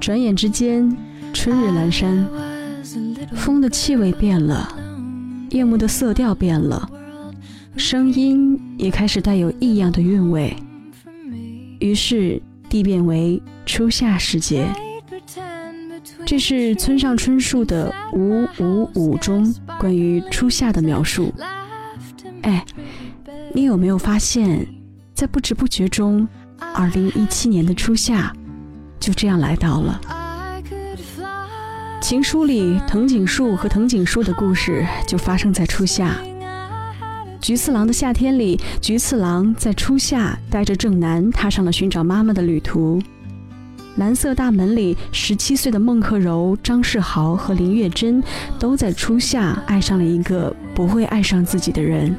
转眼之间，春日阑珊，风的气味变了，夜幕的色调变了，声音也开始带有异样的韵味。于是，地变为初夏时节。这是村上春树的《五五五》中关于初夏的描述。哎，你有没有发现，在不知不觉中，二零一七年的初夏就这样来到了？情书里藤井树和藤井树的故事就发生在初夏。菊次郎的夏天里，菊次郎在初夏带着正南踏上了寻找妈妈的旅途。蓝色大门里，十七岁的孟克柔、张世豪和林月珍都在初夏爱上了一个不会爱上自己的人，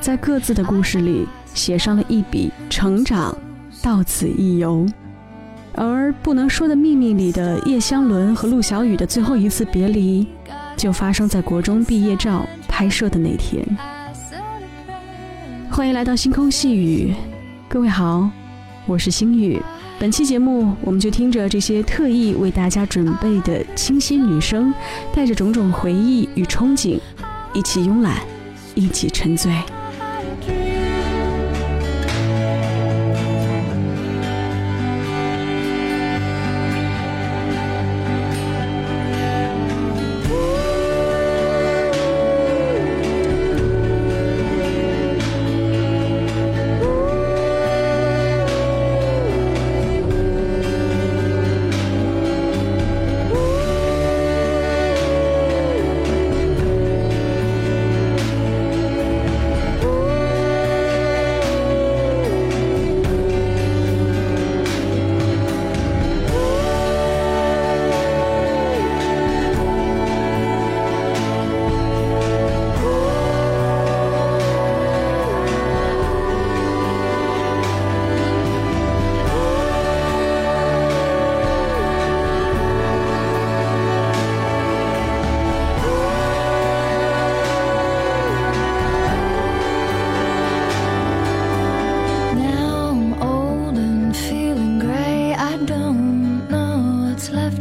在各自的故事里写上了一笔成长，到此一游。而不能说的秘密里的叶湘伦和陆小雨的最后一次别离，就发生在国中毕业照拍摄的那天。欢迎来到星空细雨，各位好，我是星雨。本期节目，我们就听着这些特意为大家准备的清新女声，带着种种回忆与憧憬，一起慵懒，一起沉醉。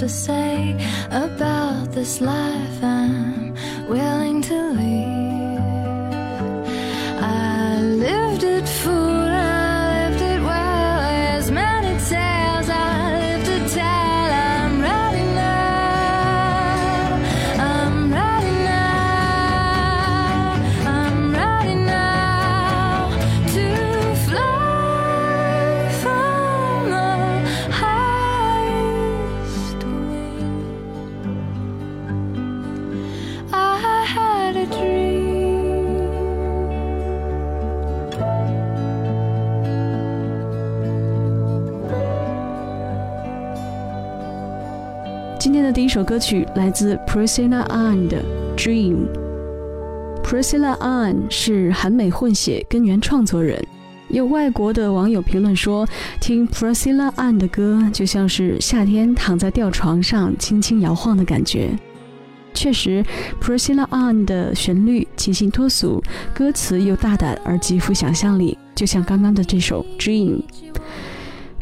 to say about this life. I'm willing to leave. 第一首歌曲来自 Priscilla Ann 的《Dream》。Priscilla Ann 是韩美混血根源创作人。有外国的网友评论说，听 Priscilla Ann 的歌就像是夏天躺在吊床上轻轻摇晃的感觉。确实，Priscilla Ann 的旋律清新脱俗，歌词又大胆而极富想象力，就像刚刚的这首《Dream》。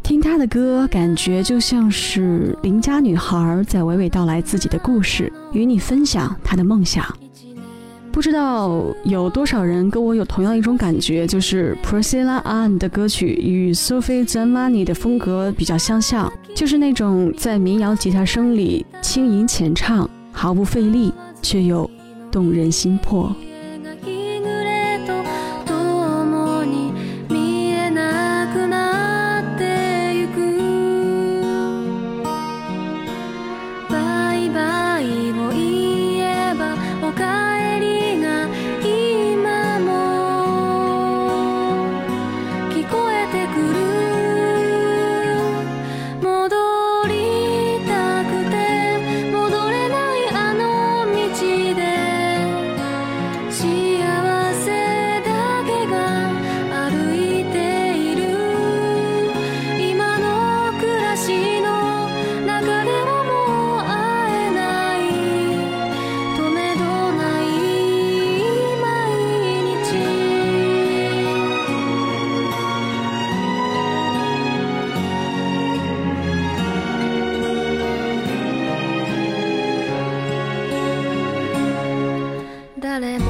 听他的歌，感觉就像是邻家女孩在娓娓道来自己的故事，与你分享她的梦想。不知道有多少人跟我有同样一种感觉，就是 Priscilla Ann 的歌曲与 Sophie Zamani 的风格比较相像，就是那种在民谣吉他声里轻吟浅唱，毫不费力，却又动人心魄。誰も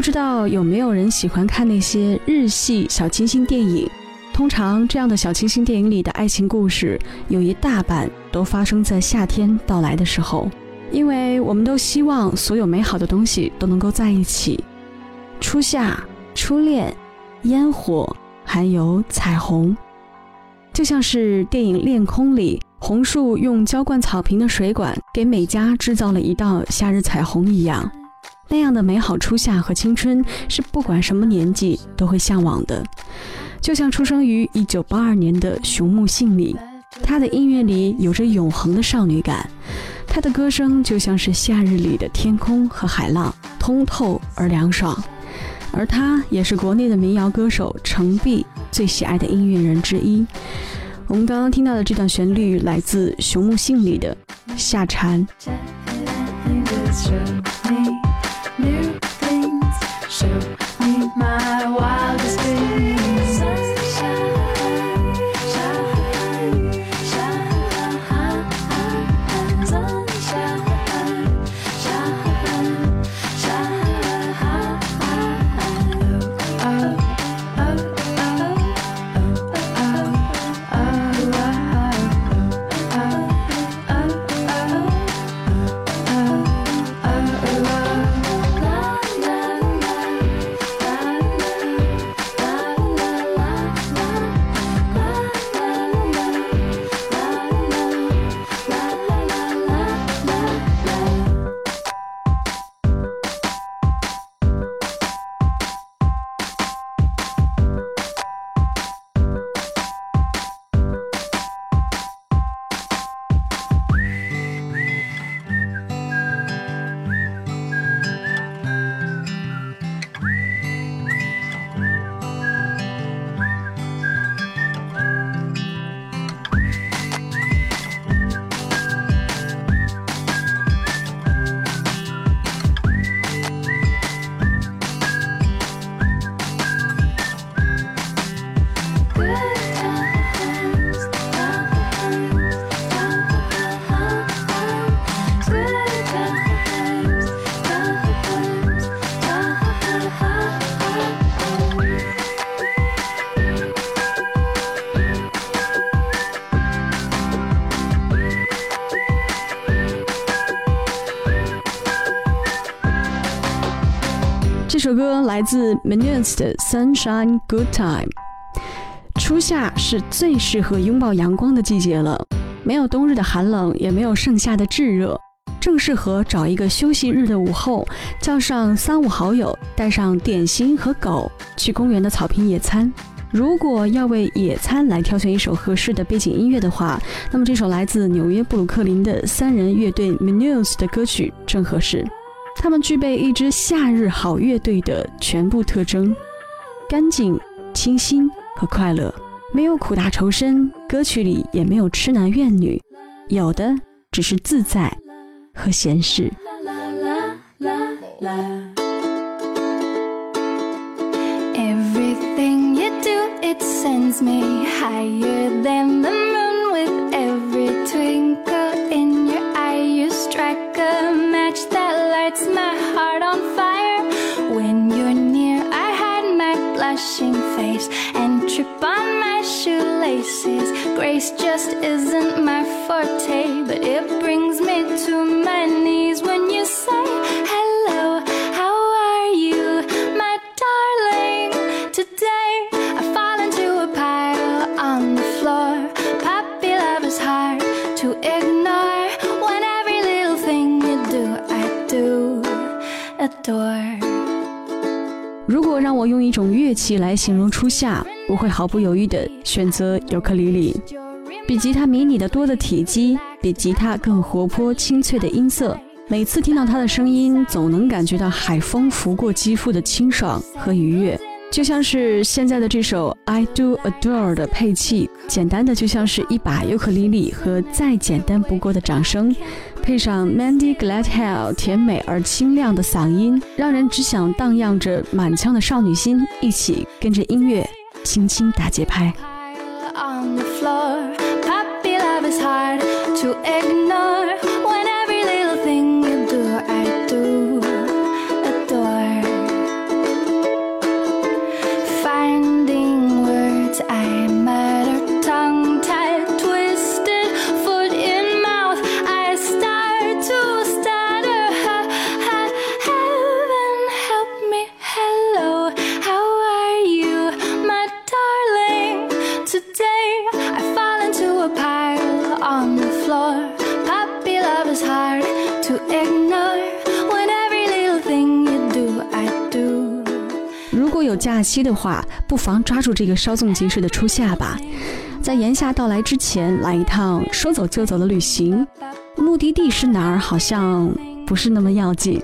不知道有没有人喜欢看那些日系小清新电影？通常这样的小清新电影里的爱情故事，有一大半都发生在夏天到来的时候，因为我们都希望所有美好的东西都能够在一起。初夏、初恋、烟火，还有彩虹，就像是电影《恋空》里红树用浇灌草坪的水管给美嘉制造了一道夏日彩虹一样。那样的美好初夏和青春，是不管什么年纪都会向往的。就像出生于一九八二年的熊木杏里，他的音乐里有着永恒的少女感，他的歌声就像是夏日里的天空和海浪，通透而凉爽。而他也是国内的民谣歌手程璧最喜爱的音乐人之一。我们刚刚听到的这段旋律来自熊木杏里的《夏蝉》。这首歌来自 Minutes 的 Sunshine Good Time。初夏是最适合拥抱阳光的季节了，没有冬日的寒冷，也没有盛夏的炙热，正适合找一个休息日的午后，叫上三五好友，带上点心和狗，去公园的草坪野餐。如果要为野餐来挑选一首合适的背景音乐的话，那么这首来自纽约布鲁克林的三人乐队 Minutes 的歌曲正合适。他们具备一支夏日好乐队的全部特征：干净、清新和快乐，没有苦大仇深，歌曲里也没有痴男怨女，有的只是自在和闲适。Grace just isn't my forte, but it brings me to my knees when you say hello. How are you, my darling? Today I fall into a pile on the floor. Puppy love is hard to ignore. When every little thing you do, I do adore. 如果让我用一种乐器来形容初夏， 我会毫不犹豫地选择尤克里里。比吉他迷你的多的体积，比吉他更活泼清脆的音色。每次听到它的声音，总能感觉到海风拂过肌肤的清爽和愉悦。就像是现在的这首《I Do Adore》的配器，简单的就像是一把尤克里里和再简单不过的掌声，配上 Mandy Gladhill 甜美而清亮的嗓音，让人只想荡漾着满腔的少女心，一起跟着音乐轻轻打节拍。假期的话，不妨抓住这个稍纵即逝的初夏吧，在炎夏到来之前来一趟说走就走的旅行。目的地是哪儿？好像不是那么要紧，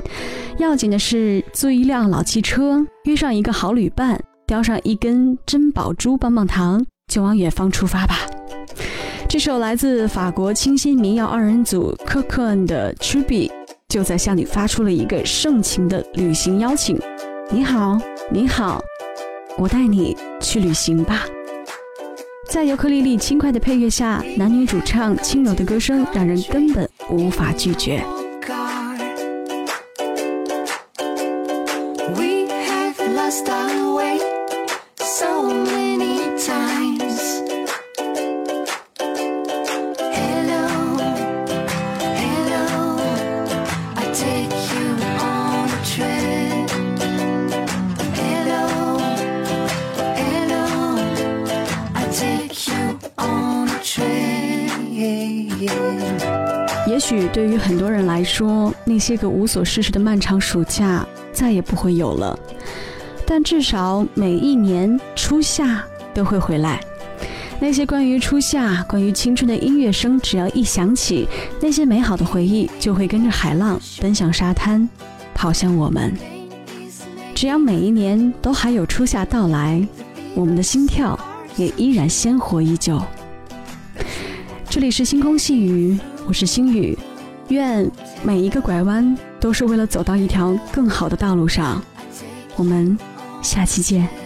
要紧的是租一辆老汽车，约上一个好旅伴，叼上一根珍宝珠棒棒糖，就往远方出发吧。这首来自法国清新民谣二人组 c o c o n 的《t r i b y 就在向你发出了一个盛情的旅行邀请。你好，你好，我带你去旅行吧。在尤克里里轻快的配乐下，男女主唱轻柔的歌声让人根本无法拒绝。We have lost our way. 那些个无所事事的漫长暑假再也不会有了。但至少每一年初夏都会回来。那些关于初夏、关于青春的音乐声，只要一响起，那些美好的回忆就会跟着海浪奔向沙滩，跑向我们。只要每一年都还有初夏到来，我们的心跳也依然鲜活依旧。这里是星空细雨。我是星宇，愿每一个拐弯都是为了走到一条更好的道路上。我们下期见。